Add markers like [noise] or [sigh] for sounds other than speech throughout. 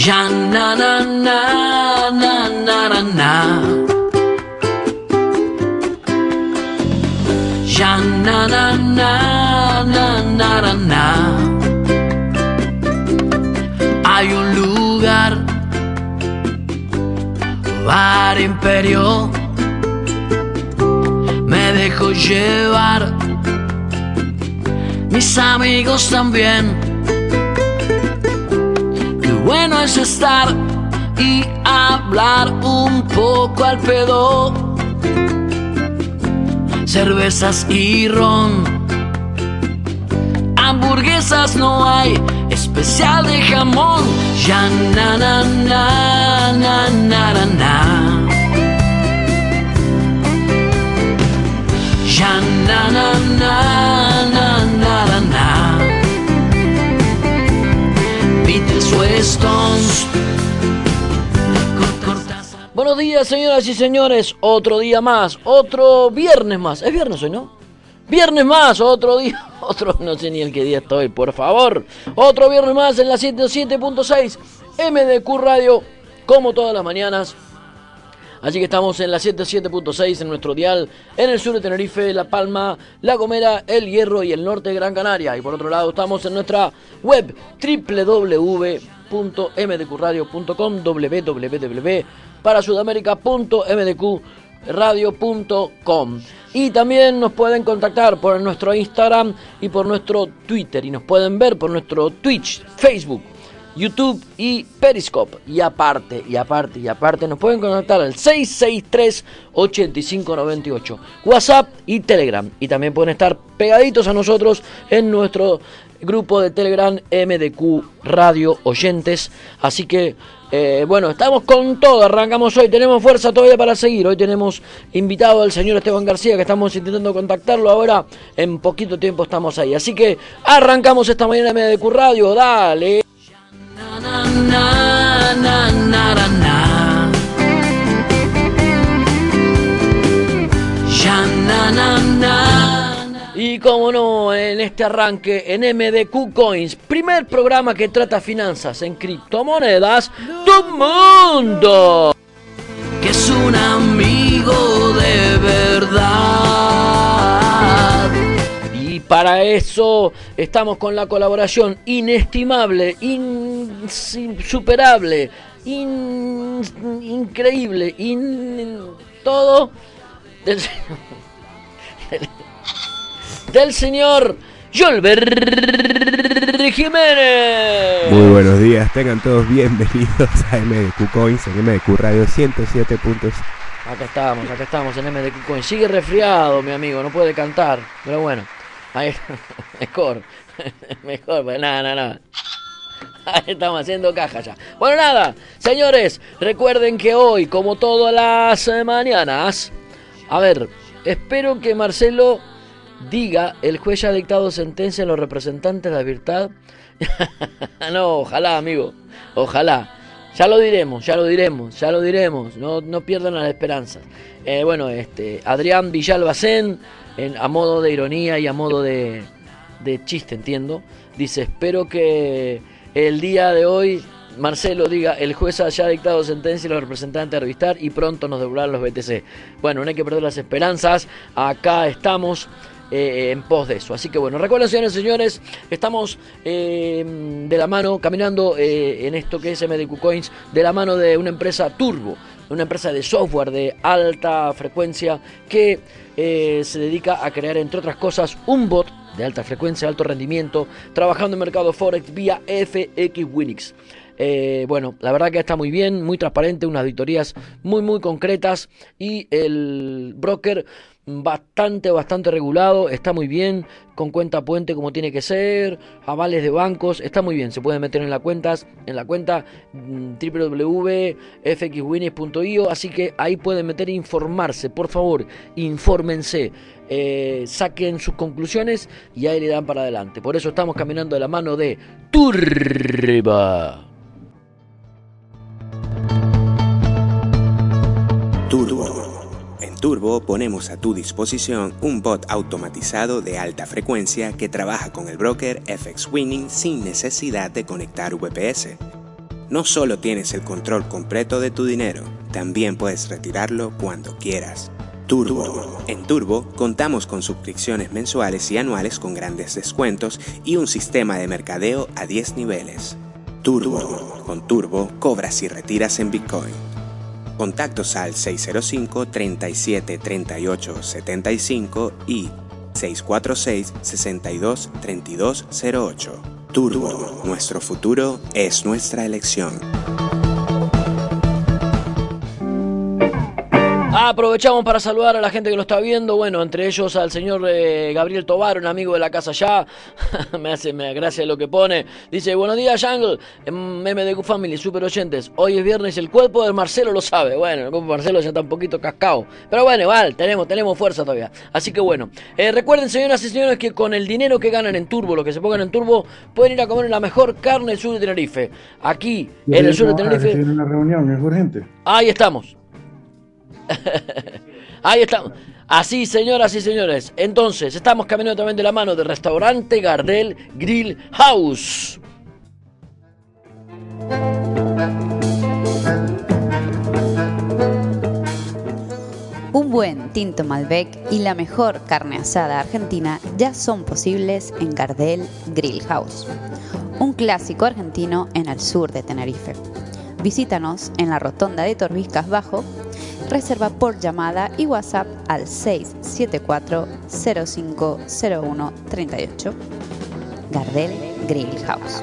Ya na na na na na na na. Ya na na na na na na na. Hay un lugar, bar imperio. Me dejo llevar, mis amigos también bueno es estar y hablar un poco al pedo. Cervezas y ron. Hamburguesas no hay, especial de jamón. Ya na na na na na na. Ya na na na Buenos días, señoras y señores. Otro día más, otro viernes más. Es viernes hoy, ¿no? Viernes más, otro día, [laughs] otro, no sé ni el qué día estoy, por favor. Otro viernes más en la 107.6 MDQ Radio, como todas las mañanas. Así que estamos en la 107.6 en nuestro dial, en el sur de Tenerife, La Palma, La Gomera, El Hierro y el norte de Gran Canaria. Y por otro lado estamos en nuestra web www.mdqradio.com www para sudamérica.mdqradio.com y también nos pueden contactar por nuestro Instagram y por nuestro Twitter y nos pueden ver por nuestro Twitch, Facebook, YouTube y Periscope. Y aparte, y aparte, y aparte, nos pueden contactar al 663-8598, WhatsApp y Telegram. Y también pueden estar pegaditos a nosotros en nuestro grupo de Telegram MDQ Radio Oyentes. Así que, eh, bueno, estamos con todo. Arrancamos hoy. Tenemos fuerza todavía para seguir. Hoy tenemos invitado al señor Esteban García, que estamos intentando contactarlo. Ahora, en poquito tiempo estamos ahí. Así que arrancamos esta mañana MDQ Radio. Dale. Y como no, en este arranque en MDQ Coins, primer programa que trata finanzas en criptomonedas del mundo. Que es un amigo de verdad. Y para eso estamos con la colaboración inestimable, insuperable, in- increíble, in- todo del, [laughs] del, del señor Yolber Jiménez. Muy buenos días, tengan todos bienvenidos a MDQ Coins en MDQ Radio 107 puntos. Acá estamos, acá estamos en MDQ Coin. Sigue resfriado, mi amigo, no puede cantar. Pero bueno, ahí [laughs] mejor. [laughs] Mejor, pues nada, nada, nada. Ahí estamos haciendo caja ya. Bueno, nada, señores, recuerden que hoy, como todas las mañanas, a ver, espero que Marcelo diga, el juez ha dictado sentencia a los representantes de la virtud. [laughs] no, ojalá, amigo, ojalá. Ya lo diremos, ya lo diremos, ya lo diremos. No, no pierdan las esperanzas. Eh, bueno, este, Adrián Villalbacén, en, a modo de ironía y a modo de, de chiste, entiendo, dice, espero que el día de hoy Marcelo diga, el juez haya dictado sentencia y los representantes a revistar y pronto nos devolverán los BTC. Bueno, no hay que perder las esperanzas, acá estamos eh, en pos de eso. Así que bueno, recuerden señores y señores, estamos eh, de la mano, caminando eh, en esto que es MDQ Coins, de la mano de una empresa Turbo, una empresa de software de alta frecuencia que se dedica a crear, entre otras cosas, un bot de alta frecuencia, alto rendimiento, trabajando en mercado Forex vía FX Winix. Bueno, la verdad que está muy bien, muy transparente, unas auditorías muy muy concretas y el broker bastante, bastante regulado, está muy bien, con cuenta puente como tiene que ser, avales de bancos, está muy bien, se puede meter en la cuentas, en la cuenta mm, www.fxwinnings.io, así que ahí pueden meter e informarse, por favor, infórmense. Eh, saquen sus conclusiones y ahí le dan para adelante. Por eso estamos caminando de la mano de Turba. Turbo. Turbo ponemos a tu disposición un bot automatizado de alta frecuencia que trabaja con el broker FX Winning sin necesidad de conectar VPS. No solo tienes el control completo de tu dinero, también puedes retirarlo cuando quieras. Turbo. En Turbo contamos con suscripciones mensuales y anuales con grandes descuentos y un sistema de mercadeo a 10 niveles. Turbo. Con Turbo cobras y retiras en Bitcoin. Contactos al 605 37 38 75 y 646 62 32 08. Turbo, nuestro futuro es nuestra elección. Aprovechamos para saludar a la gente que lo está viendo, bueno, entre ellos al señor eh, Gabriel Tobar, un amigo de la casa ya, [laughs] me hace me gracia lo que pone, dice, buenos días Jungle, MDQ Family, super oyentes, hoy es viernes el cuerpo de Marcelo lo sabe, bueno, el cuerpo de Marcelo ya está un poquito cascado, pero bueno, igual, tenemos, tenemos fuerza todavía, así que bueno, eh, recuerden señoras y señores que con el dinero que ganan en Turbo, lo que se pongan en Turbo, pueden ir a comer la mejor carne del sur de Tenerife, aquí, en el sur de Tenerife. una reunión, es urgente. Ahí estamos. [laughs] Ahí estamos. Así, señoras y señores. Entonces, estamos caminando también de la mano del restaurante Gardel Grill House. Un buen tinto Malbec y la mejor carne asada argentina ya son posibles en Gardel Grill House, un clásico argentino en el sur de Tenerife. Visítanos en la rotonda de Torbiscas Bajo Reserva por llamada y WhatsApp al 674 0501 38. Gardel Grill House.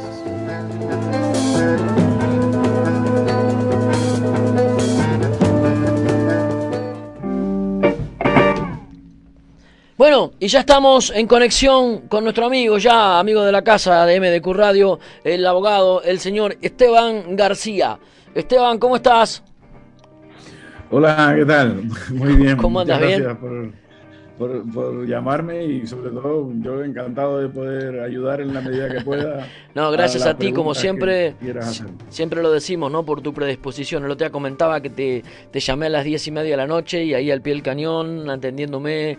Bueno, y ya estamos en conexión con nuestro amigo, ya amigo de la casa de MDQ Radio, el abogado, el señor Esteban García. Esteban, ¿cómo estás? Hola, ¿qué tal? [laughs] Muy bien. ¿Cómo andas? Gracias Por, por, llamarme y sobre todo yo encantado de poder ayudar en la medida que pueda. [laughs] no, gracias a, ti, como siempre, siempre lo decimos, ¿no? Por tu predisposición. El otro día comentaba que te, te llamé a las diez y media de la noche y ahí al pie del cañón, atendiéndome,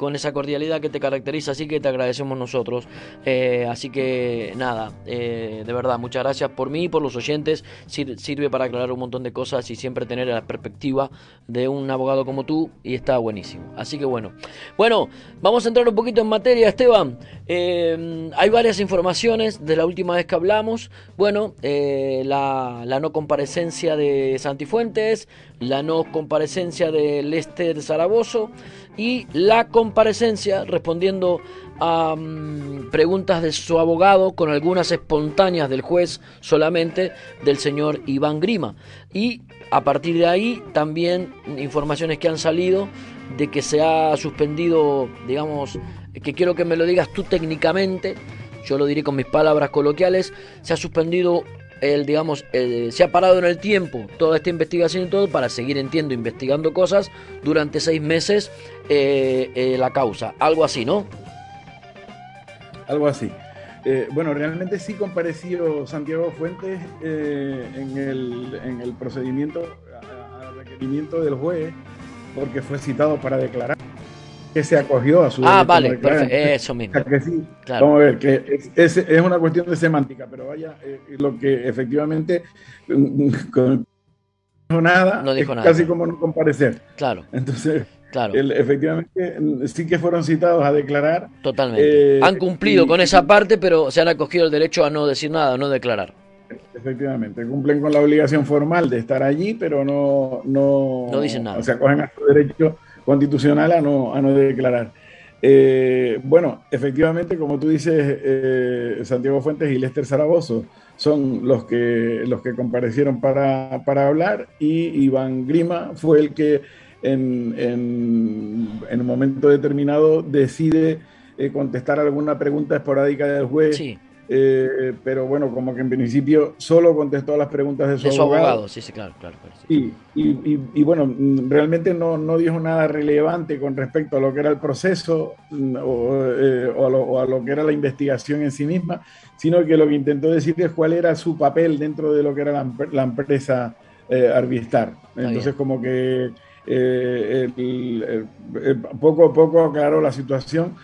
con esa cordialidad que te caracteriza, así que te agradecemos nosotros. Eh, así que nada, eh, de verdad, muchas gracias por mí y por los oyentes. sirve para aclarar un montón de cosas y siempre tener la perspectiva de un abogado como tú y está buenísimo. Así que bueno, bueno, vamos a entrar un poquito en materia, Esteban. Eh, hay varias informaciones de la última vez que hablamos. Bueno, la, la no comparecencia de Santifuentes, la no comparecencia de Lester Zaragoza y la comparecencia respondiendo a mm, preguntas de su abogado con algunas espontáneas del juez solamente del señor Iván Grima. Y a partir de ahí también informaciones que han salido de que se ha suspendido, digamos, que quiero que me lo digas tú técnicamente, yo lo diré con mis palabras coloquiales, se ha suspendido el, digamos, se ha parado en el tiempo toda esta investigación y todo para seguir, entiendo, investigando cosas durante seis meses eh, eh, la causa. Algo así, ¿no? Algo así. Eh, bueno, realmente sí compareció Santiago Fuentes en el, en, el, procedimiento a requerimiento del juez porque fue citado para declarar que se acogió a su Ah, vale, perfecto, eso mismo. Vamos a ver, que es, es, una cuestión de semántica, pero vaya, eh, lo que efectivamente mm, no dijo nada, no dijo es nada. casi como no comparecer. Claro. Entonces, claro. efectivamente, mm, sí que fueron citados a declarar. Totalmente. Eh, Han cumplido con esa parte, pero se han acogido el derecho a no decir nada, a no declarar. Efectivamente, cumplen con la obligación formal de estar allí, pero no, no, no dicen nada. O sea, acogen a su derecho constitucional a no, a no declarar. Eh, bueno, efectivamente, como tú dices, eh, Santiago Fuentes y Lester Zaragoza son los que, los que comparecieron para, para, hablar y Iván Grima fue el que en, en, en un momento determinado decide eh, contestar alguna pregunta esporádica del juez. Sí, eh, pero bueno, como que en principio solo contestó las preguntas de su, de su abogado. abogado, sí, sí, claro, claro. claro, sí. Y, y- y- y bueno, realmente no, no dijo nada relevante con respecto a lo que era el proceso mm, o, eh, o a lo, o a lo que era la investigación en sí misma, sino que lo que intentó decir es cuál era su papel dentro de lo que era la, empre- la empresa eh, Arvistar. Entonces, bien. como que eh, poco a poco aclaró la situación.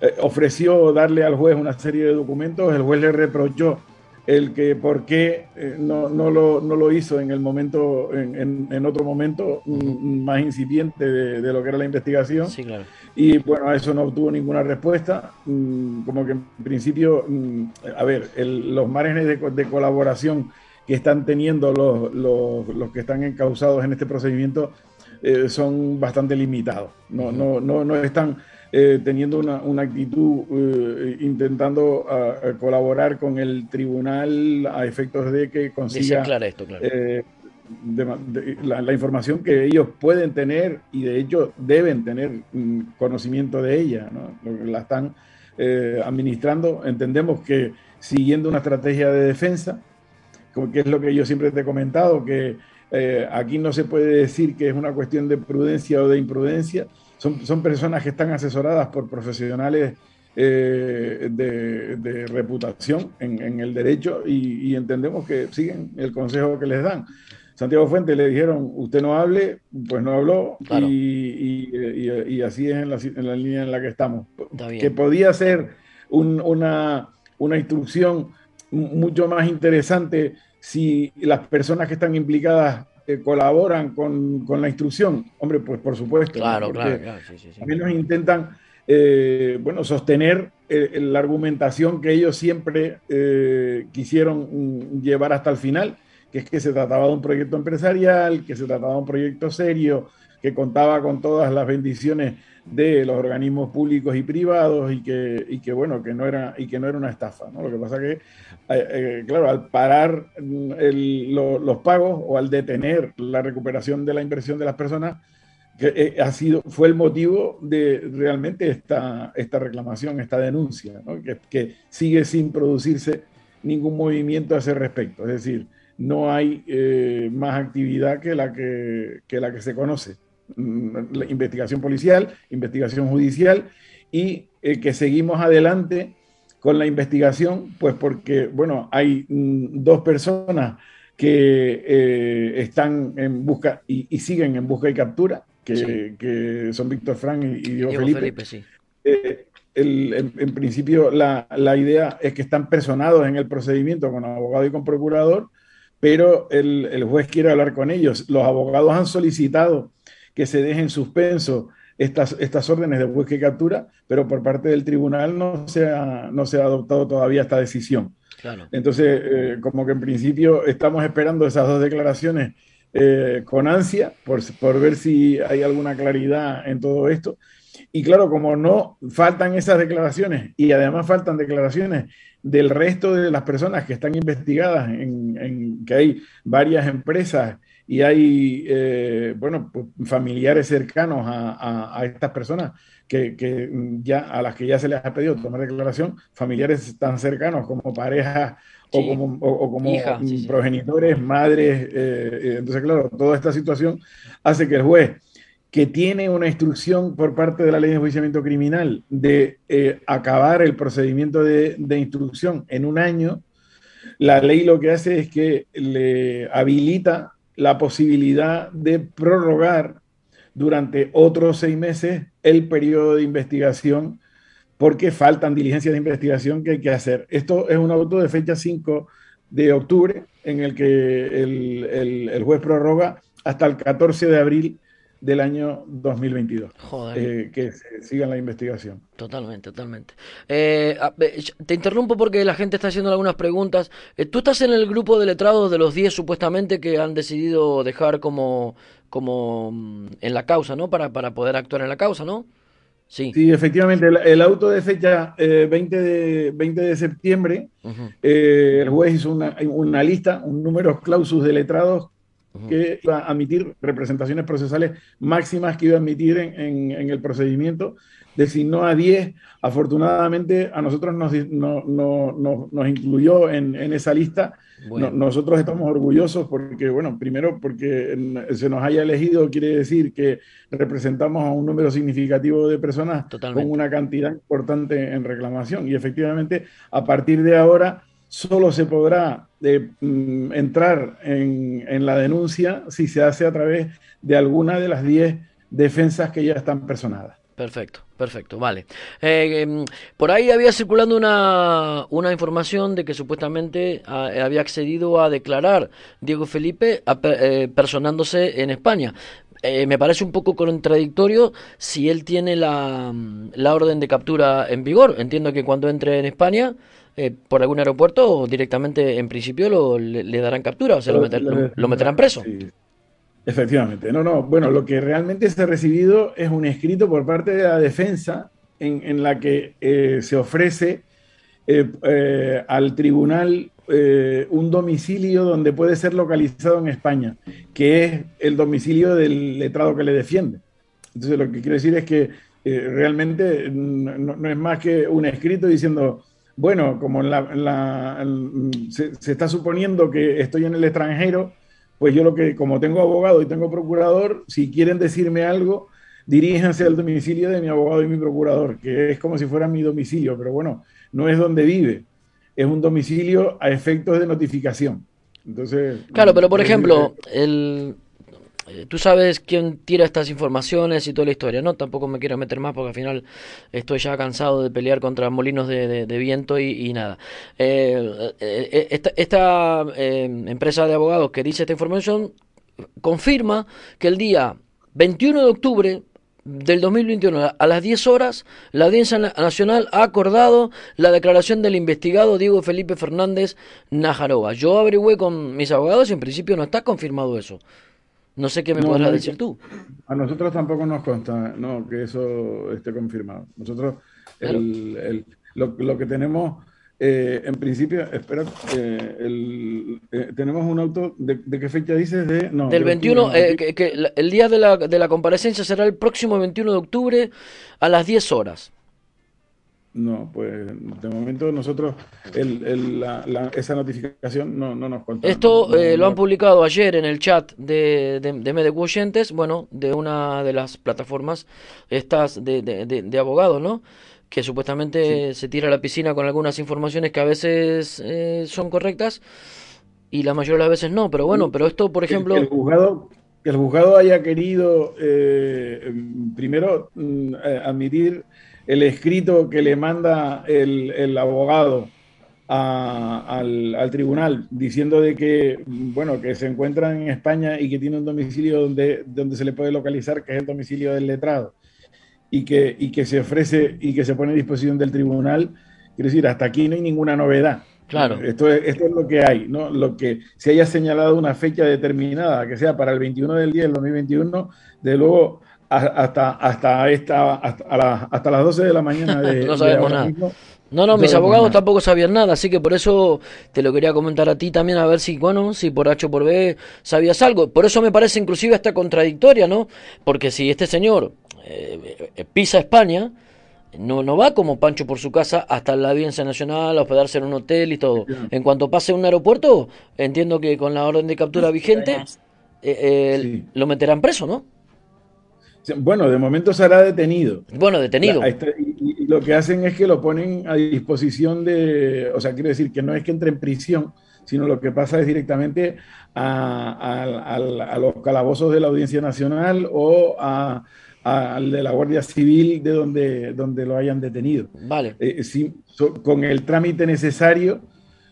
Eh, ofreció darle al juez una serie de documentos, el juez le reprochó el que por qué eh, no, no, lo, no lo hizo en el momento, en, en- en otro momento mm, más incipiente de, de lo que era la investigación. Sí, claro. Y bueno, a eso no obtuvo ninguna respuesta. Mm, Como que en principio, mm, a ver, el- los márgenes de colaboración que están teniendo los, los, los que están encausados en este procedimiento eh, son bastante limitados. No, no, no, no están eh, teniendo una, una actitud eh, intentando ah, colaborar con el tribunal a efectos de que consiga claro esto, claro. eh, de- de- la, la información que ellos pueden tener y de hecho deben tener mm, conocimiento de ella, ¿no? La están eh, administrando. Entendemos que siguiendo una estrategia de defensa, que es lo que yo siempre te he comentado, que aquí no se puede decir que es una cuestión de prudencia o de imprudencia, son, son personas que están asesoradas por profesionales eh, de, de reputación en, en el derecho y, y entendemos que siguen el consejo que les dan. Santiago Fuentes le dijeron, usted no hable, pues no habló Claro. y, y- así es en la, en la línea en la que estamos. Que podía ser un- una, una instrucción mu- mucho más interesante si las personas que están implicadas eh, colaboran con, con la instrucción. Hombre, pues por supuesto. ¿no? Claro, Porque claro, claro, sí, sí, sí. al menos intentan eh, bueno, sostener eh, la argumentación que ellos siempre eh, quisieron mm, llevar hasta el final, que es que se trataba de un proyecto empresarial, que se trataba de un proyecto serio, que contaba con todas las bendiciones de los organismos públicos y privados y que, y que bueno, que no era, y que no era una estafa. ¿no? Lo que pasa que, eh, eh, claro, al parar mm, el- lo- los pagos o al detener la recuperación de la inversión de las personas, que eh, ha sido, fue el motivo de realmente esta, esta reclamación, esta denuncia, que, que sigue sin producirse ningún movimiento a ese respecto. Es decir, no hay más actividad que la que, que la que se conoce. Mm, investigación policial, investigación judicial y eh, que seguimos adelante con la investigación, pues porque, bueno, hay mm, dos personas que eh, están en busca y, y siguen en busca y captura, que, Sí. que son Víctor Frank y, y Diego, Diego Felipe. Felipe, sí. Eh, el- en, en principio la, la idea es que están personados en el procedimiento con abogado y con procurador, pero el, el juez quiere hablar con ellos. Los abogados han solicitado que se dejen en suspenso estas, estas órdenes de búsqueda y captura, pero por parte del tribunal no se ha, no se ha adoptado todavía esta decisión. Claro. Entonces, eh, como que en principio estamos esperando esas dos declaraciones eh, con ansia por, por ver si hay alguna claridad en todo esto. Y claro, como no faltan esas declaraciones y además faltan declaraciones del resto de las personas que están investigadas, en, en que hay varias empresas y hay, eh, bueno, pues, familiares cercanos a, a- a estas personas que, que ya, a las que ya se les ha pedido tomar declaración, familiares tan cercanos como parejas o como, o- o como Hija, sí, sí. progenitores, madres. eh, eh, entonces, claro, toda esta situación hace que el juez que tiene una instrucción por parte de la ley de enjuiciamiento criminal de eh, acabar el procedimiento de, de instrucción en un año, la ley lo que hace es que le habilita la posibilidad de prorrogar durante otros seis meses el periodo de investigación porque faltan diligencias de investigación que hay que hacer. Esto es un auto de fecha 5 de octubre en el que el, el- el juez prorroga hasta el 14 de abril del año 2022. Joder. eh, que se siga la investigación. Totalmente, totalmente. Eh, te interrumpo porque la gente está haciendo algunas preguntas. Eh, tú estás en el grupo de letrados de los 10 supuestamente que han decidido dejar como, como mm, en la causa, ¿no? Para, para poder actuar en la causa, ¿no? Sí. Sí, efectivamente, el, el auto de fecha eh, 20, de, 20 de septiembre, eh, el juez hizo una, una lista, un número clausus de letrados que iba a admitir representaciones procesales máximas que iba a admitir en, en el procedimiento designó a 10. Afortunadamente a nosotros nos, nos incluyó en, en, esa lista. nosotros estamos orgullosos porque, bueno, primero porque se nos haya elegido quiere decir que representamos a un número significativo de personas con una cantidad importante en reclamación. Y efectivamente, a partir de ahora solo se podrá eh, mm, entrar en, en, la denuncia si se hace a través de alguna de las 10 defensas que ya están personadas. Perfecto, perfecto, vale. Eh, em, por ahí había circulando una, una información de que supuestamente ah, había accedido a declarar Diego Felipe eh, personándose en España. Eh, me parece un poco contradictorio si él tiene la, la, orden de captura en vigor. Entiendo que cuando entre en España, por algún aeropuerto, directamente en principio lo, le, darán captura o se lo, lo, meterán preso. Efectivamente, no, no. Bueno, lo que realmente se ha recibido es un escrito por parte de la defensa en, la que eh, se ofrece eh, eh, al tribunal un domicilio donde puede ser localizado en España, que es el domicilio del letrado que le defiende. Entonces, lo que quiero decir es que realmente no, es más que un escrito diciendo, bueno, como se, se está suponiendo que estoy en el extranjero, pues yo lo que, como tengo abogado y tengo procurador, si quieren decirme algo, diríjanse al domicilio de mi abogado y mi procurador, que es como si fuera mi domicilio, pero bueno, no es donde vive, es un domicilio a efectos de notificación. Entonces, claro, pero por ejemplo, el, tú sabes quién tira estas informaciones y toda la historia, ¿no? Tampoco me quiero meter más porque al final estoy ya cansado de pelear contra molinos de, viento y, nada. Eh, eh, esta, empresa de abogados que dice esta información confirma que el día 21 de octubre del 2021 a las 10 horas, la Audiencia Nacional ha acordado la declaración del investigado Diego Felipe Fernández Najarova. Yo averigüé con mis abogados y en principio no está confirmado eso. No sé qué me podrás decir tú. A nosotros tampoco nos consta no, que eso esté confirmado. Nosotros lo, que tenemos, eh, en principio, espera, eh, eh, tenemos un auto, ¿de, qué fecha dices? De, Del 21, que, el día de la, de la comparecencia será el próximo 21 de octubre a las 10 horas. No, pues de momento nosotros esa notificación no, nos cuenta. Esto eh, lo han publicado ayer en el chat de, de, de Oyentes, bueno, de una de las plataformas estas de, de, abogados, ¿no? Que supuestamente se tira a la piscina con algunas informaciones que a veces eh, son correctas y la mayoría de las veces no, pero bueno, pero esto, por ejemplo... El, juzgado, que el juzgado haya querido eh, primero mm, admitir el escrito que le manda el, abogado al, tribunal diciendo de que, bueno, que se encuentra en España y que tiene un domicilio donde, donde se le puede localizar, que es el domicilio del letrado, y que, y que se ofrece y que se pone a disposición del tribunal, quiero decir, hasta aquí no hay ninguna novedad. Claro. Esto es, esto es lo que hay, ¿no? Lo que se haya señalado una fecha determinada, que sea para el 21 del día del 2021, de luego hasta, hasta, esta, hasta, hasta las 12 de la mañana [laughs] de, no sabemos nada. no, no, mis abogados tampoco sabían nada, así que por eso te lo quería comentar a ti también, a ver si, bueno, si por H o por B sabías algo. Por eso me parece inclusive hasta contradictoria, ¿no? Porque si este señor eh, eh, pisa España, no, no va como Pancho por su casa hasta la Audiencia Nacional a hospedarse en un hotel y todo. En cuanto pase a un aeropuerto, entiendo que con la orden de captura vigente, eh, lo meterán preso, ¿no? Bueno, de momento será detenido. Bueno, detenido. y, lo que hacen es que lo ponen a disposición de, o sea, quiere decir que no es que entre en prisión, sino lo que pasa es directamente a, los calabozos de la Audiencia Nacional o al de la Guardia Civil de donde, donde lo hayan detenido. Vale. Eh, con el trámite necesario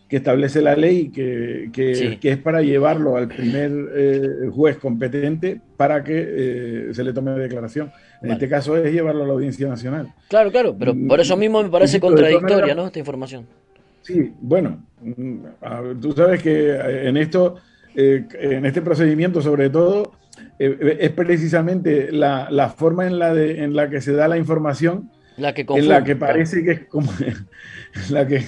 que establece la ley, que, que, es para llevarlo al primer eh, juez competente para que eh, se le tome declaración. En este caso es llevarlo a la Audiencia Nacional. Claro, claro, pero mm, por eso mismo me parece contradictoria ¿no? esta información. Sí, bueno, mm, tú sabes que eh, en esto, en este procedimiento sobre todo, es precisamente la, la, forma en la, de, en la que se da la información la que en la que parece que es como [laughs] la que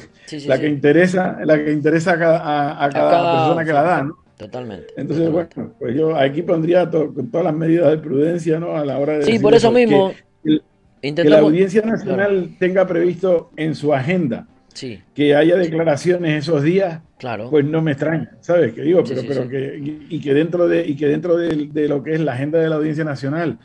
la que interesa la que interesa a cada, persona que la da ¿no? Totalmente. Entonces, totalmente. bueno, pues yo aquí pondría to- con todas las medidas de prudencia, ¿no? A la hora de Sí, por eso eso, mismo que- que la. Audiencia Nacional tenga previsto en su agenda Sí, que haya declaraciones esos días, claro. pues no me extraña, ¿sabes? Que digo, pero, pero que y, y que dentro de y que dentro de, de lo que es la agenda de la Audiencia Nacional,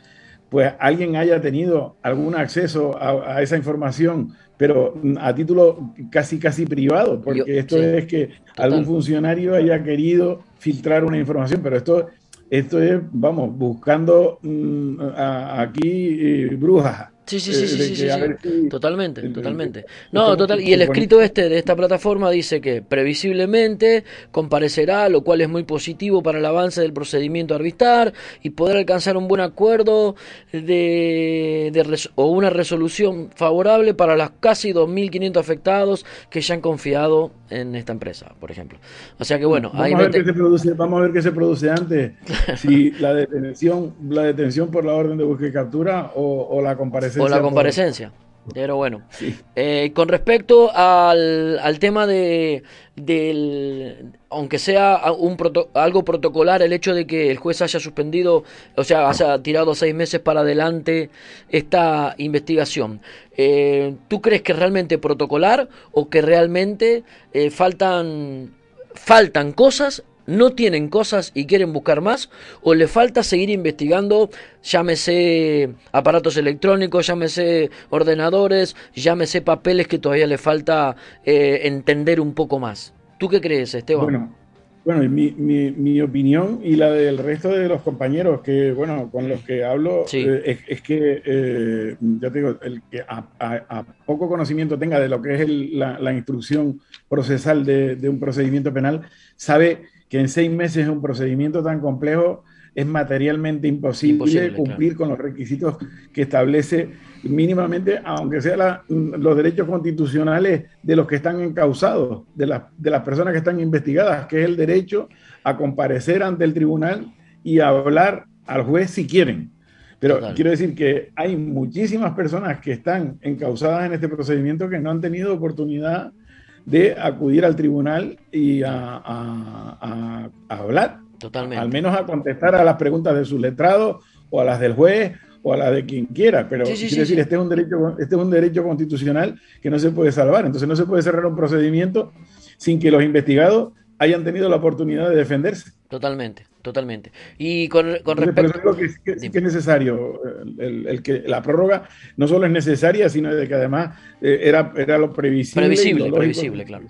pues alguien haya tenido algún acceso a, a esa información, pero mm, a título casi casi privado, porque Yo- esto sí, es que algún funcionario haya querido filtrar una información, pero esto esto es, vamos, buscando mm, a- aquí eh, brujas. Sí, sí, sí, eh, sí, sí, sí, sí. Totalmente, el- totalmente. el- No, total. Y el escrito este de esta plataforma dice que previsiblemente comparecerá, lo cual es muy positivo para el avance del procedimiento a arbitrar y poder alcanzar un buen acuerdo de, o una resolución favorable para los casi 2.500 afectados que ya han confiado en esta empresa, por ejemplo. O sea que bueno, Vamos ahí a, ver mete- qué se produce, vamos a ver qué se produce antes, [laughs] si la detención, la detención por la orden de búsqueda y captura o, o la comparecencia. O la por- comparecencia. Pero bueno. Sí. Eh, con respecto al, al tema de del aunque sea un proto- algo protocolar el hecho de que el juez haya suspendido o sea haya tirado seis meses para adelante esta investigación eh, tú crees que es realmente protocolar o que realmente eh, faltan faltan cosas no tienen cosas y quieren buscar más o le falta seguir investigando, llámese aparatos electrónicos, llámese ordenadores, llámese papeles que todavía le falta eh, entender un poco más. ¿Tú qué crees, Esteban? Bueno, bueno mi, mi, mi opinión y la del resto de los compañeros que, bueno, con los que hablo, Sí. eh, es, es que, eh, ya te digo, el que a, a- a poco conocimiento tenga de lo que es el- la, la instrucción procesal de, de un procedimiento penal, sabe que en seis meses un procedimiento tan complejo es materialmente imposible, Imposible, cumplir con los requisitos que establece mínimamente, aunque sea la- los derechos constitucionales de los que están encausados, de, las de las personas que están investigadas, que es el derecho a comparecer ante el tribunal y a hablar al juez si quieren. Pero Total. quiero decir que hay muchísimas personas que están encausadas en este procedimiento que no han tenido oportunidad de acudir al tribunal y a, a- a- a hablar, Totalmente. al menos a contestar a las preguntas de su letrado o a las del juez o a las de quien quiera. Pero Sí, sí, quiero sí, decir, este es un derecho, este es un derecho constitucional que no se puede salvar. Entonces no se puede cerrar un procedimiento sin que los investigados hayan tenido la oportunidad de defenderse. Totalmente, totalmente. Y con, con respecto... digo que, que- sí que es necesario el, que la prórroga no solo es necesaria, sino de que además eh, era, era lo previsible. Previsible, lo previsible, claro.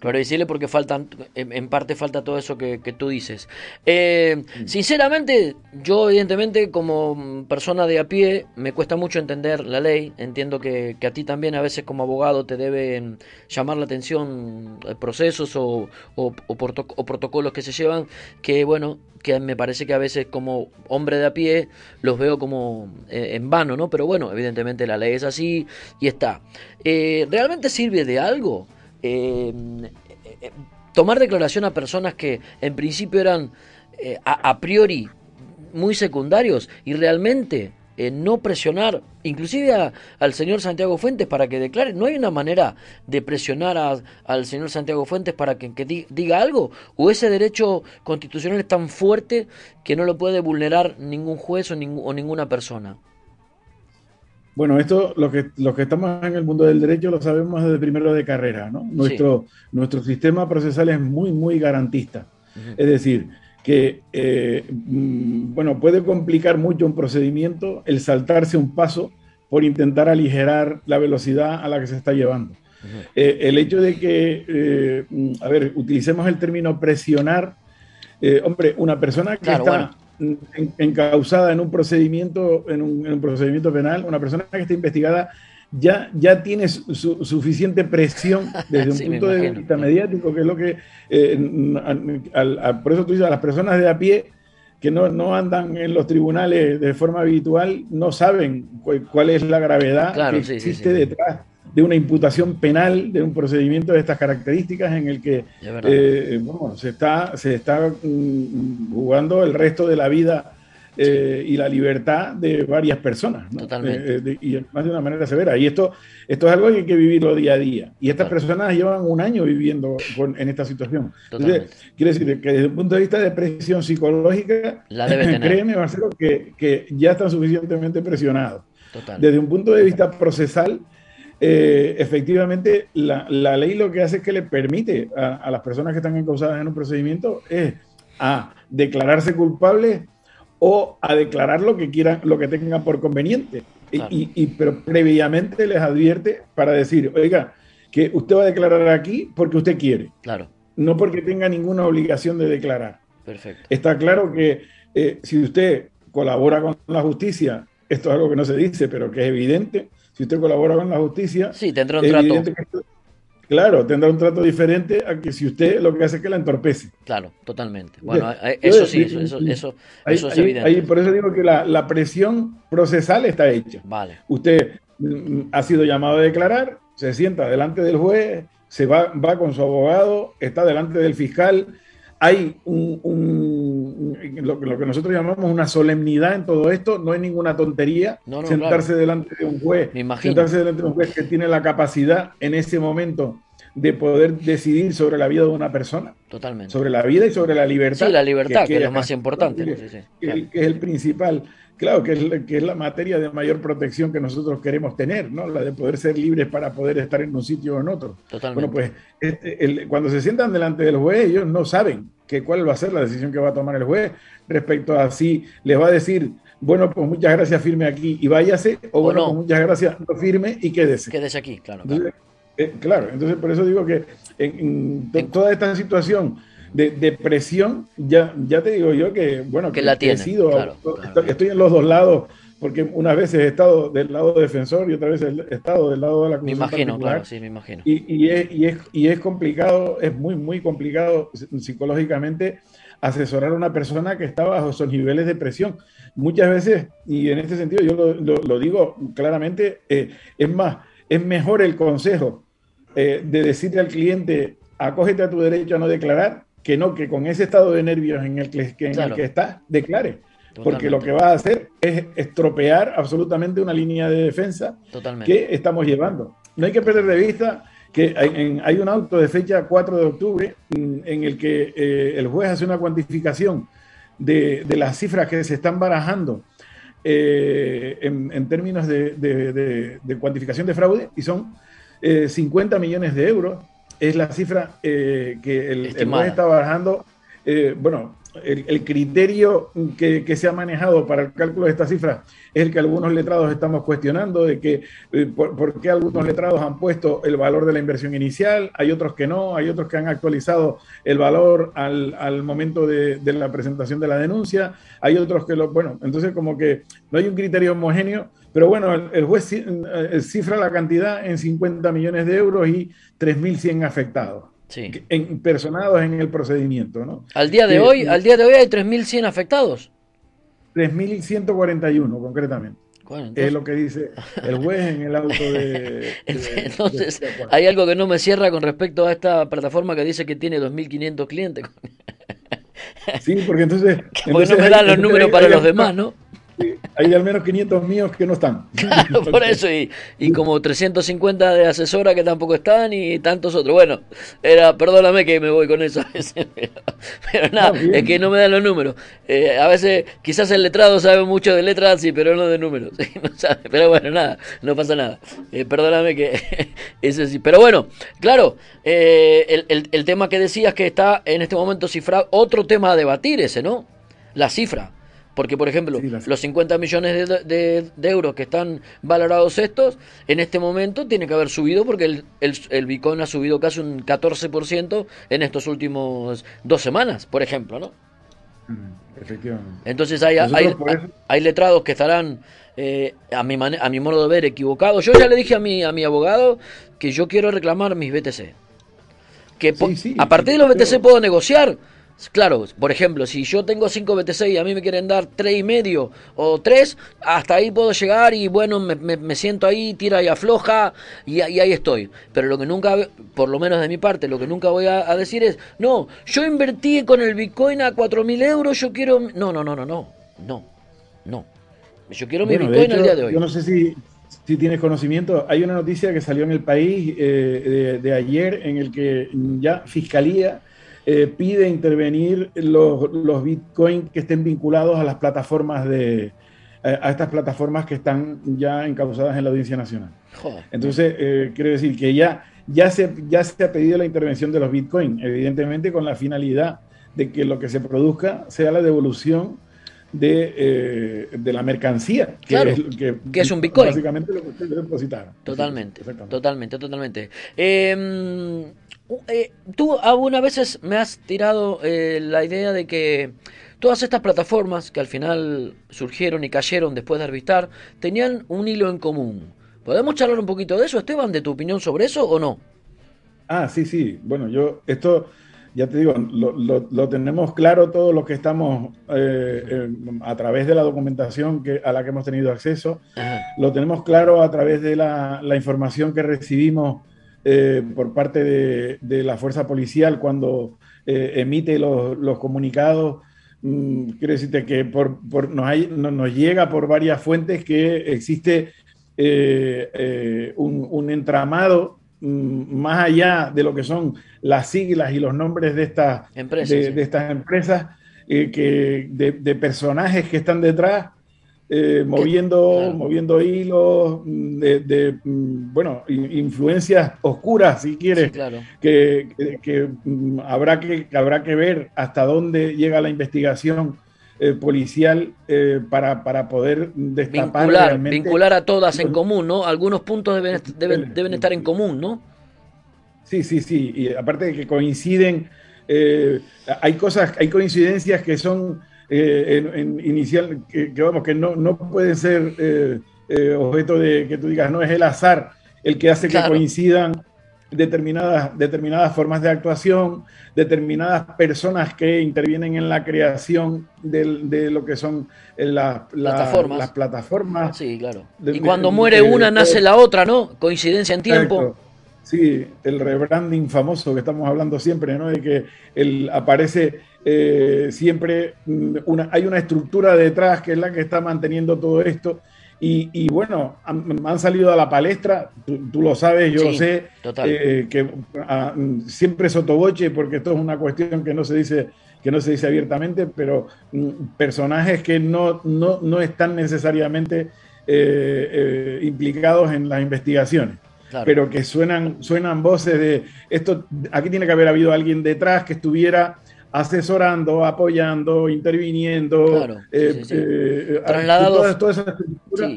Previsible porque faltan, en, en parte falta todo eso que, que tú dices. Eh, sinceramente, yo evidentemente como mm, persona de a pie me cuesta mucho entender la ley. Entiendo que, que a ti también a veces como abogado te deben llamar la atención eh, procesos o, o- o protocolos que se llevan que bueno, que me parece que a veces como hombre de a pie los veo como eh, en vano, ¿no? Pero bueno, evidentemente la ley es así y está. Eh, ¿Realmente sirve de algo? Eh, tomar declaración a personas que en principio eran eh, a, a priori muy secundarios y realmente eh, no presionar, inclusive a- al señor Santiago Fuentes para que declare. ¿No hay una manera de presionar a- al señor Santiago Fuentes para que, que di- diga algo? ¿O ese derecho constitucional es tan fuerte que no lo puede vulnerar ningún juez o ninguna persona? Bueno, esto, los que, los que estamos en el mundo del derecho lo sabemos desde primero de carrera, ¿no? Nuestro, nuestro sistema procesal es muy, muy garantista. Es decir, que, eh, mm, bueno, puede complicar mucho un procedimiento el saltarse un paso por intentar aligerar la velocidad a la que se está llevando. Eh, el hecho de que, eh, a ver, utilicemos el término presionar, hombre, una persona que Claro, está en- encausada en un procedimiento, en un, en un procedimiento penal, una persona que está investigada ya, ya tiene su- su- suficiente presión desde un [laughs] Sí, punto de vista mediático, que es lo que, eh, al- por eso tú dices, a las personas de a pie que no, no andan en los tribunales de forma habitual, no saben cu- cuál es la gravedad Claro, que sí, existe sí. detrás de una imputación penal, de un procedimiento de estas características en el que eh, bueno, se está, se está mm, jugando el resto de la vida eh, y la libertad de varias personas. ¿no? Totalmente. Eh, de- y más de una manera severa. Y esto, esto es algo que hay que vivirlo día a día. Y estas personas llevan un año viviendo con- en esta situación. Entonces, quiere decir que desde el punto de vista de presión psicológica, La debe [laughs] tener. créeme, Marcelo, que, que ya están suficientemente presionados. Total. Desde un punto de vista procesal, eh, efectivamente, la, la ley lo que hace es que le permite a, a las personas que están encausadas en un procedimiento es a declararse culpables o a declarar lo que quieran, lo que tengan por conveniente. Y- Claro. Y, y- pero previamente les advierte para decir, oiga, que usted va a declarar aquí porque usted quiere, Claro, no porque tenga ninguna obligación de declarar. perfecto. Está claro que eh, si usted colabora con la justicia, esto es algo que no se dice, pero que es evidente, si usted colabora con la justicia, Sí, tendrá un trato. que claro, tendrá un trato diferente a que si usted lo que hace es que la entorpece. Claro, totalmente. Bueno, eh, eso sí, eso, eso, eso, Ahí- eso es ahí- evidente. ahí por eso digo que la, la presión procesal está hecha. Vale, Usted mm, ha sido llamado a declarar, se sienta delante del juez, se va, va con su abogado, está delante del fiscal. Hay un, un- lo, que- lo que nosotros llamamos una solemnidad en todo esto, no es ninguna tontería No, no, sentarse delante de un juez, Me sentarse delante de un juez que tiene la capacidad en ese momento de poder decidir sobre la vida de una persona, totalmente. sobre la vida y sobre la libertad. Sí, la libertad, que es lo más importante, que-. Sí, sí, que, claro. que es el principal, claro, que es, la- que es la materia de mayor protección que nosotros queremos tener, ¿no? La de poder ser libres para poder estar en un sitio o en otro. Totalmente. Bueno, pues este, el- cuando se sientan delante del juez, ellos no saben que cuál va a ser la decisión que va a tomar el juez respecto a si les va a decir, bueno, pues muchas gracias, firme aquí y váyase, o, O bueno, no. pues muchas gracias, no firme y quédese. Quédese aquí, claro. claro. Entonces, eh, claro, entonces por eso digo que en, en to- En- toda esta situación de, de presión, ya, ya te digo yo que, bueno, Que la he tiene, sido- claro, estoy, estoy en los dos lados, porque unas veces he estado del lado defensor y otras veces he estado del lado de la Me acusación imagino, particular. claro, sí, me imagino. Y, y es, y, es, y es complicado, es muy, muy complicado psicológicamente asesorar a una persona que está bajo esos niveles de presión. Muchas veces, y en este sentido yo lo, lo- lo digo claramente, eh, es más, es mejor el consejo eh, de decirle al cliente, acógete a tu derecho a no declarar, que no que con ese estado de nervios en el que, en Claro. el que está, declare. Porque lo que va a hacer es estropear absolutamente una línea de defensa Totalmente. que estamos llevando. No hay que perder de vista que hay, en- hay un auto de fecha 4 de octubre mm, en el que eh, el juez hace una cuantificación de, de las cifras que se están barajando eh, en, en términos de, de- de- de cuantificación de fraude y son eh, 50 millones de euros. Es la cifra eh, que el, el juez está barajando. Eh, bueno, el, criterio que, se ha manejado para el cálculo de esta cifra es el que algunos letrados estamos cuestionando, de que eh, por, qué algunos letrados han puesto el valor de la inversión inicial, hay otros que no, hay otros que han actualizado el valor al, al momento de, la presentación de la denuncia, hay otros que lo, bueno, entonces como que no hay un criterio homogéneo, pero bueno, el, el juez eh, cifra la cantidad en 50 millones de euros y 3.100 afectados, Sí. en, personados en el procedimiento, ¿no? Al día de que- hoy, al día de hoy hay 3.100 afectados. 3.141 concretamente. Bueno, Es entonces, lo que dice el juez en el auto de... [laughs] entonces, de- de acuerdo. hay algo que no me cierra con respecto a esta plataforma que dice que tiene 2.500 clientes. Sí, porque entonces... [laughs] Porque entonces no me dan los números hay- para hay los demás, ¿no? Hay al menos 500 míos que no están. Claro, [laughs] por eso, y, y como 350 de asesora que tampoco están y tantos otros. Bueno, era, perdóname que me voy con eso a veces, [laughs] pero, pero nada, No, es que no me dan los números. Eh, a veces, quizás el letrado sabe mucho de letras, sí, pero no de números. [laughs] sí, no sabe. pero bueno, nada, no pasa nada. Eh, perdóname que eso sí. Pero bueno, claro, eh, el, el- el tema que decías que está en este momento cifrado, otro tema a debatir ese, ¿no? La cifra. Porque, por ejemplo, Sí, los 50 millones de, de- de euros que están valorados estos, en este momento tiene que haber subido porque el, el, el Bitcoin ha subido casi un 14% en estos últimos dos semanas, por ejemplo, ¿no? Mm, Efectivamente. Entonces hay, hay, eso- hay letrados que estarán, eh, a, mi mane- a mi modo de ver, equivocados. Yo ya le dije a mi, a mi abogado que yo quiero reclamar mis BTC. Que po- Sí, sí, a partir de los BTC puedo negociar. Claro, por ejemplo, si yo tengo 5 BTC y a mí me quieren dar tres y medio o 3, hasta ahí puedo llegar y bueno, me, me- me siento ahí, tira y afloja y, y ahí estoy. Pero lo que nunca, por lo menos de mi parte, lo que nunca voy a, a decir es, no, yo invertí con el Bitcoin a 4.000 euros, yo quiero... No, no, no, no, no, no. No. Yo quiero mi Bueno, Bitcoin al hecho, día de hoy. Yo no sé si, si tienes conocimiento. Hay una noticia que salió en el país eh, de, de ayer en el que ya Fiscalía eh, pide intervenir los, los Bitcoin que estén vinculados a las plataformas de a a estas plataformas que están ya encausadas en la Audiencia Nacional. Joder. Entonces, eh, quiero decir que ya, ya, se, ya se ha pedido la intervención de los Bitcoin, evidentemente con la finalidad de que lo que se produzca sea la devolución de, eh, de la mercancía, que, Claro, es, que, que es un Bitcoin. Básicamente lo que ustedes depositaron. Totalmente, totalmente, totalmente. Eh, eh, tú algunas veces me has tirado eh, la idea de que todas estas plataformas que al final surgieron y cayeron después de arbitrar tenían un hilo en común. ¿Podemos charlar un poquito de eso, Esteban, de tu opinión sobre eso o no? Ah, sí, sí. Bueno, yo esto, ya te digo, lo, lo- lo tenemos claro todos los que estamos eh, eh, a través de la documentación que, a la que hemos tenido acceso. Ajá. Lo tenemos claro a través de la, la información que recibimos eh, por parte de, de la fuerza policial cuando eh, emite los, los comunicados. Mm, quiero decirte que por, por- nos, hay- no- nos llega por varias fuentes que existe eh, eh, un, un entramado mm, más allá de lo que son las siglas y los nombres de estas Empresas, de, sí. de estas empresas, que, de, de personajes que están detrás, eh, moviendo, claro. moviendo hilos, mm, de, de, mm, bueno, in- influencias oscuras, si quieres, Sí, claro. que, que- que, mm, habrá que, habrá que ver hasta dónde llega la investigación eh, policial eh, para, para poder destapar Vincular, realmente vincular a todas en común, ¿no? Algunos puntos deben, deben, deben estar en común, ¿no? Sí, sí, sí. Y aparte de que coinciden, hay cosas, hay coincidencias que son eh, en, en inicial, que, que vamos, que no, no pueden ser eh, eh, objeto de que tú digas, no es el azar el que hace que coincidan determinadas, determinadas formas de actuación, determinadas personas que intervienen en la creación del- de, lo que son eh, la- la- Plataformas. las plataformas. Sí, claro. De- Y cuando de- muere de- una, de- nace la otra, ¿no? Coincidencia en tiempo. Exacto. Sí, el rebranding famoso que estamos hablando siempre, ¿no? De que el, aparece eh, siempre mm, una, hay una estructura detrás que es la que está manteniendo todo esto. Y, y bueno, han, han salido a la palestra, tú, tú lo sabes, yo Sí, lo sé, eh, que ah, mm, siempre sotoboche, porque esto es una cuestión que no se dice, que no se dice abiertamente, pero mm, personajes que no, no, no están necesariamente eh, eh, implicados en las investigaciones Claro. pero que suenan, suenan voces de esto, aquí tiene que haber habido alguien detrás que estuviera asesorando, apoyando, interviniendo, Claro, sí, eh, sí, sí. eh, Trasladados- toda, toda esa estructura.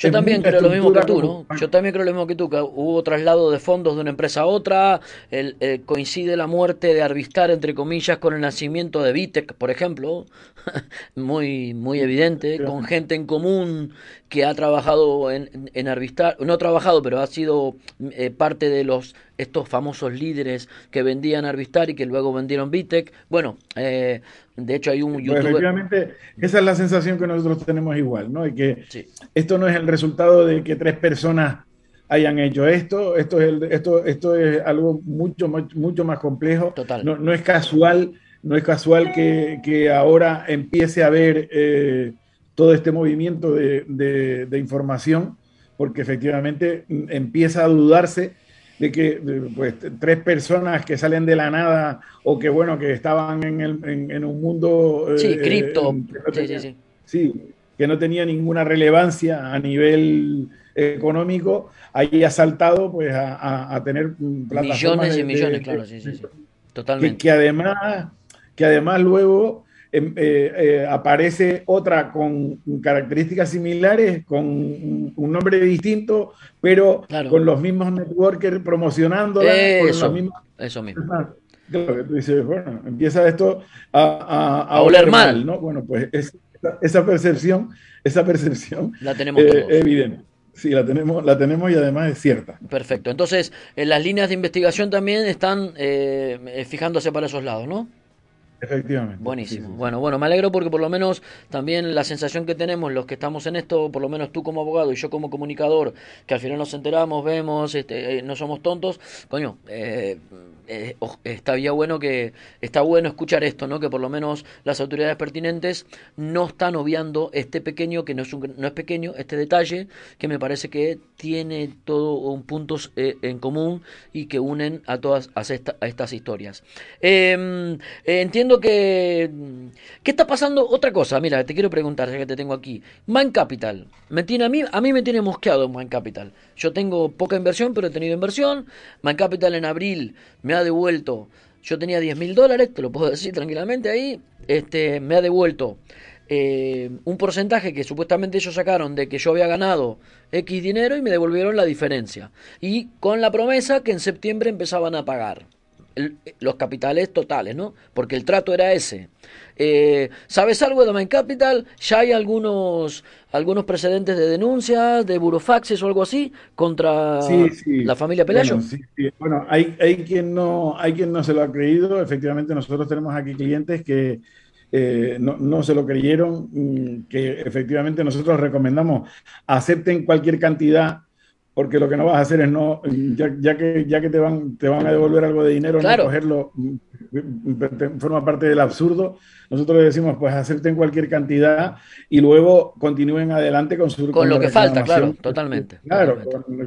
Yo también creo lo mismo que tú, ¿no? Yo también creo lo mismo que tú, que hubo traslado de fondos de una empresa a otra, el, eh, coincide la muerte de Arvistar, entre comillas, con el nacimiento de Vitec, por ejemplo, [laughs] muy, muy evidente, con gente en común que ha trabajado en, en Arvistar, no ha trabajado, pero ha sido eh, parte de los estos famosos líderes que vendían Arvistar y que luego vendieron Vitec. Bueno, eh, de hecho hay un Pues youtuber... efectivamente, esa es la sensación que nosotros tenemos igual, ¿no? Y que Sí. esto no es el resultado de que tres personas hayan hecho esto, esto es, el- esto, esto es algo mucho, más- mucho más complejo. Total. No, no es casual, no es casual que, que ahora empiece a haber eh, todo este movimiento de, de- de información, porque efectivamente mm, empieza a dudarse de que pues, tres personas que salen de la nada o que bueno que estaban en, el- en- en un mundo eh, Sí, cripto. que no Sí, sí, sí. sí, que no tenía ninguna relevancia a nivel económico, ahí ha saltado pues a, a- a tener plataformas Millones de- y millones, de- claro, sí, sí, sí. que, Totalmente. que además que además luego eh, eh, aparece otra con características similares, con un nombre distinto, pero Claro. con los mismos networkers promocionándola, con Eso, mismos eso mismo. Claro, tú dices, bueno, empieza esto a, a- a A oler mal. ¿no? Bueno, pues es- esa, esa percepción, esa percepción La tenemos eh, todos. evidente. Sí, la tenemos, la tenemos y además es cierta. Perfecto. Entonces, en las líneas de investigación también están eh, eh, fijándose para esos lados, ¿no? Efectivamente. Buenísimo. Bueno, bueno, me alegro porque por lo menos también la sensación que tenemos los que estamos en esto, por lo menos tú como abogado y yo como comunicador, que al final nos enteramos, vemos, este, eh, no somos tontos, coño, eh, eh, está bueno que está bueno escuchar esto, ¿no? Que por lo menos las autoridades pertinentes no están obviando este pequeño que no es no es pequeño, este detalle que me parece que tiene todo un puntos en común y que unen a todas a, a estas historias. Em, que... ¿Qué está pasando? Otra cosa, mira, te quiero preguntar, ya que te tengo aquí. Man Capital. Me tiene a, mí, a mí me tiene mosqueado Man Capital. Yo tengo poca inversión, pero he tenido inversión. Man Capital en abril me ha devuelto... Yo tenía 10 mil dólares, te lo puedo decir tranquilamente ahí. Este, me ha devuelto eh, un porcentaje que supuestamente ellos sacaron de que yo había ganado X dinero y me devolvieron la diferencia. Y con la promesa que en septiembre empezaban a pagar los capitales totales, ¿no? Porque el trato era ese. Eh, ¿Sabes algo de Main Capital? ¿Ya hay algunos, algunos precedentes de denuncias, de burofaxes o algo así contra la familia Pelayo? Bueno, hay, hay, quien no, hay quien no se lo ha creído. Efectivamente, nosotros tenemos aquí clientes que eh, no, no, se lo creyeron, mm, que efectivamente nosotros recomendamos acepten cualquier cantidad porque lo que no vas a hacer es no, ya, que, ya que te, van, te van a devolver algo de dinero, no cogerlo, forma parte del absurdo. Nosotros le decimos, pues acepten cualquier cantidad y luego continúen adelante con su... Con, lo que falta, claro, totalmente. Claro,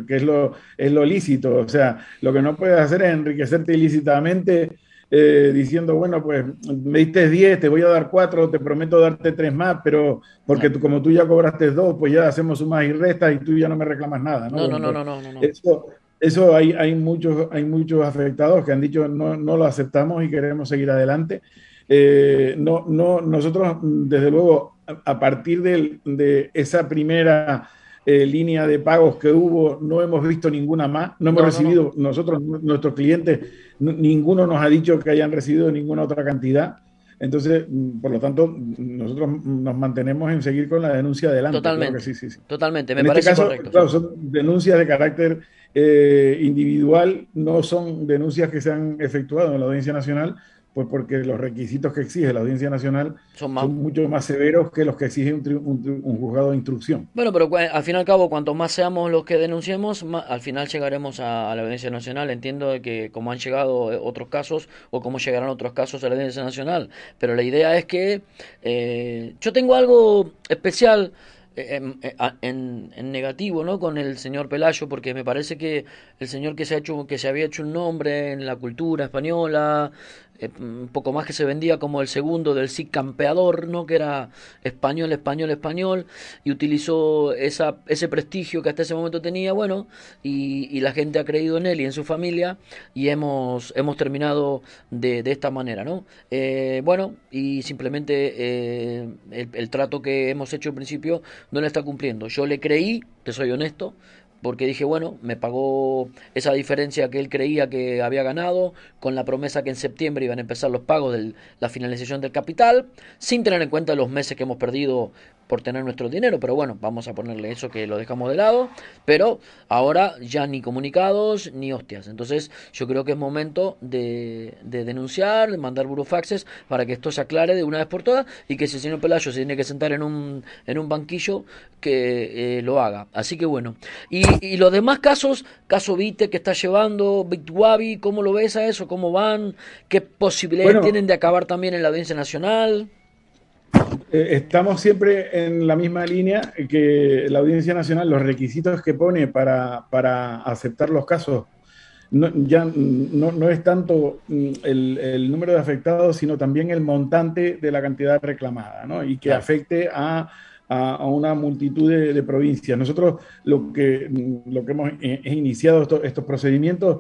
que es lo, es lo lícito. O sea, lo que no puedes hacer es enriquecerte ilícitamente eh, diciendo, bueno, pues me diste 10, te voy a dar 4, te prometo darte 3 más, pero porque tú, como tú ya cobraste 2, pues ya hacemos sumas y restas y tú ya no me reclamas nada. No, no, no, no, no, Eso, eso hay, hay, muchos, hay muchos afectados que han dicho no, no lo aceptamos y queremos seguir adelante. Eh, no, no, nosotros, desde luego, a, partir de, de esa primera eh, línea de pagos que hubo, no hemos visto ninguna más, no hemos recibido, nosotros, nuestros clientes, ninguno nos ha dicho que hayan recibido ninguna otra cantidad. Entonces, mm, por lo tanto, nosotros nos mantenemos en seguir con la denuncia adelante. Totalmente. Sí, sí, sí. Totalmente, me en este parece este caso, correcto. Claro, son denuncias de carácter eh, individual, no son denuncias que se han efectuado en la Audiencia Nacional, pues porque los requisitos que exige la Audiencia Nacional son, mucho más severos que los que exige un, juzgado de instrucción. Bueno, pero al fin y al cabo, cuanto más seamos los que denunciemos, al final llegaremos a, la Audiencia Nacional. Entiendo que como han llegado eh, otros casos o como llegarán otros casos a la Audiencia Nacional, pero la idea es que eh, yo tengo algo especial eh, en, en, negativo no con el señor Pelayo porque me parece que el señor que se ha hecho que se había hecho un nombre en la cultura española eh, un poco más que se vendía como el segundo del SIC campeador, ¿no? que era español, español, español, y utilizó esa, ese prestigio que hasta ese momento tenía, bueno, y, la gente ha creído en él y en su familia, y hemos, hemos terminado de, de esta manera, ¿no? Eh, bueno, y simplemente eh, el, el trato que hemos hecho en principio no le está cumpliendo. Yo le creí, te soy honesto, porque dije, bueno, me pagó esa diferencia que él creía que había ganado, con la promesa que en septiembre iban a empezar los pagos de la finalización del capital, sin tener en cuenta los meses que hemos perdido por tener nuestro dinero, pero bueno, vamos a ponerle eso que lo dejamos de lado, pero ahora ya ni comunicados ni hostias, entonces yo creo que es momento de, denunciar, de mandar burofaxes para que esto se aclare de una vez por todas y que si el señor Pelayo se tiene que sentar en un, en un banquillo, que eh, lo haga. Así que bueno, y, y, los demás casos, caso Vite que está llevando, Bitwabi, ¿cómo lo ves a eso? ¿Cómo van? ¿Qué posibilidades tienen de acabar también en la audiencia nacional? Eh, estamos siempre en la misma línea que la Audiencia Nacional, los requisitos que pone para, para aceptar los casos no, ya no, es tanto mm, el, número de afectados, sino también el montante de la cantidad reclamada, ¿no? Y que afecte a, a, una multitud de, provincias. Nosotros lo que, mm, lo que hemos eh, iniciado estos procedimientos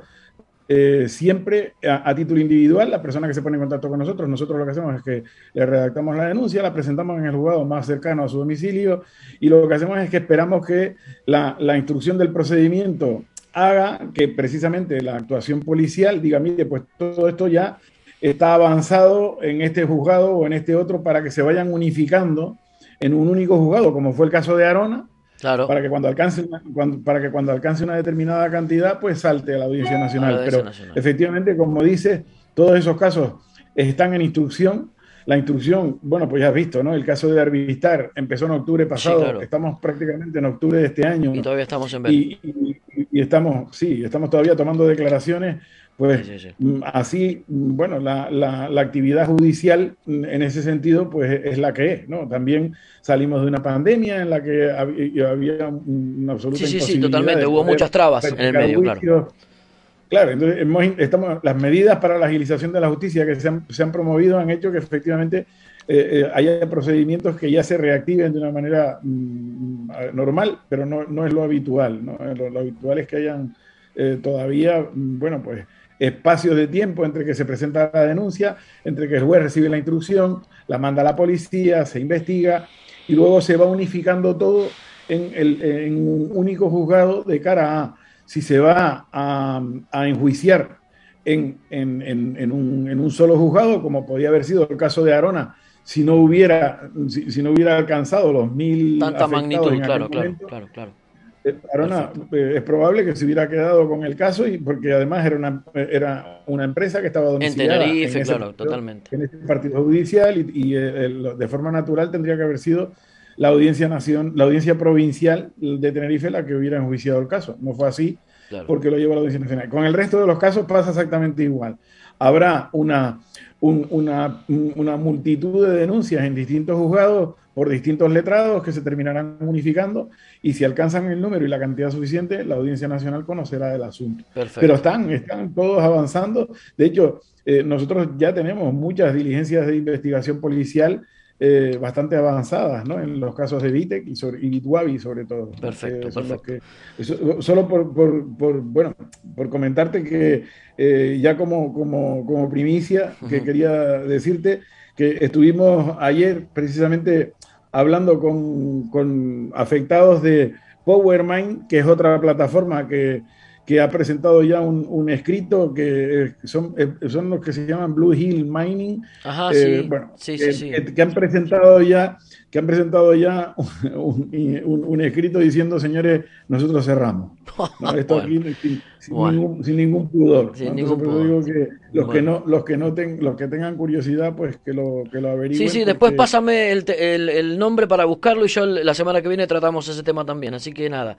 eh, siempre a, título individual, la persona que se pone en contacto con nosotros, nosotros lo que hacemos es que le redactamos la denuncia, la presentamos en el juzgado más cercano a su domicilio y lo que hacemos es que esperamos que la, instrucción del procedimiento haga que precisamente la actuación policial diga, mire, pues todo esto ya está avanzado en este juzgado o en este otro para que se vayan unificando en un único juzgado, como fue el caso de Arona, para que cuando alcance una, para que cuando alcance una determinada cantidad, pues salte a la Audiencia Nacional. Pero efectivamente, como dice, todos esos casos están en instrucción. La instrucción, bueno, pues ya has visto, ¿no? El caso de Arvistar empezó en octubre pasado, estamos prácticamente en octubre de este año. Y todavía estamos en y, y, estamos, sí, estamos todavía tomando declaraciones pues mm, así, mm, bueno, la, la, actividad judicial mm, en ese sentido, pues es la que es, ¿no? También salimos de una pandemia en la que había, una absoluta Sí, sí, sí, totalmente, hubo muchas trabas en el medio, claro. Claro, entonces estamos, las medidas para la agilización de la justicia que se han, promovido han hecho que efectivamente eh, eh, haya procedimientos que ya se reactiven de una manera normal, pero no, no, es lo habitual, ¿no? Lo, habitual es que hayan eh, todavía, bueno, pues espacios de tiempo entre que se presenta la denuncia, entre que el juez recibe la instrucción, la manda a la policía, se investiga y luego se va unificando todo en, el, un único juzgado de cara a si se va a, enjuiciar en, un, solo juzgado, como podía haber sido el caso de Arona, si no hubiera, si, no hubiera alcanzado los mil... Tanta magnitud, claro, claro, claro, claro. Arona, eh, es probable que se hubiera quedado con el caso y porque además era una, era una empresa que estaba domiciliada en Tenerife, claro, totalmente. En este partido judicial y, eh, de forma natural tendría que haber sido la audiencia nación, la audiencia provincial de Tenerife la que hubiera enjuiciado el caso. No fue así porque lo lleva la audiencia nacional. Con el resto de los casos pasa exactamente igual. Habrá una, una, una multitud de denuncias en distintos juzgados por distintos letrados que se terminarán unificando y si alcanzan el número y la cantidad suficiente, la Audiencia Nacional conocerá el asunto. Pero están, están todos avanzando. De hecho, eh, nosotros ya tenemos muchas diligencias de investigación policial eh, bastante avanzadas, ¿no? En los casos de Vitec y, sobre, y sobre todo. Perfecto, solo por, por, por, bueno, por comentarte que eh, ya como, como, como primicia, que quería decirte que estuvimos ayer precisamente hablando con, con afectados de PowerMind, que es otra plataforma que, que ha presentado ya un, un escrito que son, eh, son los que se llaman Blue Hill Mining. Ajá, eh, sí. Bueno, sí, sí, que, han presentado ya, que han presentado ya [laughs] un, un, escrito diciendo, señores, nosotros cerramos. [laughs] Esto aquí sin, ningún, pudor. Sin ningún pudor. Digo que los que no, los que no los que tengan curiosidad, pues que lo, que lo averigüen. Sí, sí, después pásame el, el, el, nombre para buscarlo y yo la semana que viene tratamos ese tema también. Así que nada.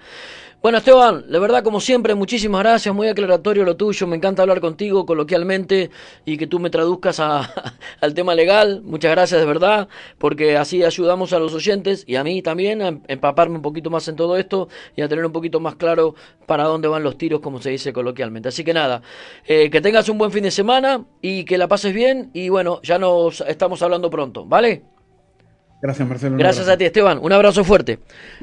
Bueno, Esteban, de verdad, como siempre, muchísimas gracias, muy aclaratorio lo tuyo, me encanta hablar contigo coloquialmente y que tú me traduzcas a, [laughs] al tema legal. Muchas gracias, de verdad, porque así ayudamos a los oyentes y a mí también a empaparme un poquito más en todo esto y a tener un poquito más claro para dónde van los tiros, como se dice coloquialmente. Así que nada, eh, que tengas un buen fin de semana y que la pases bien y bueno, ya nos estamos hablando pronto, ¿vale? Gracias, Marcelo. Gracias a ti, Esteban. Un abrazo fuerte.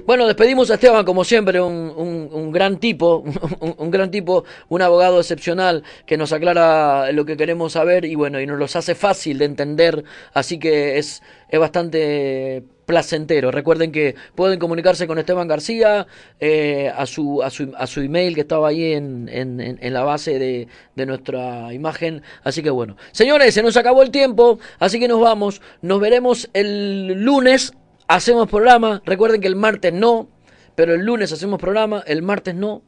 Bueno, despedimos a Esteban, como siempre, un, gran tipo, [laughs] un, gran tipo, un abogado excepcional que nos aclara lo que queremos saber y bueno, y nos los hace fácil de entender. Así que es, es bastante placentero. Recuerden que pueden comunicarse con Esteban García eh, a, su, a, su, a su email que estaba ahí en, en, la base de, de, nuestra imagen. Así que bueno, señores, se nos acabó el tiempo, así que nos vamos. Nos veremos el lunes. Hacemos programa. Recuerden que el martes no, pero el lunes hacemos programa, el martes no.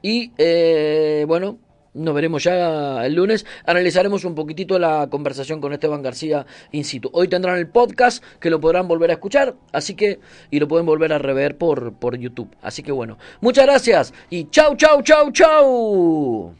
Y eh, bueno, nos veremos ya el lunes. Analizaremos un poquitito la conversación con Esteban García in situ. Hoy tendrán el podcast que lo podrán volver a escuchar, así que y lo pueden volver a rever por, por YouTube. Así que bueno, muchas gracias y chau, chau, chau, chau.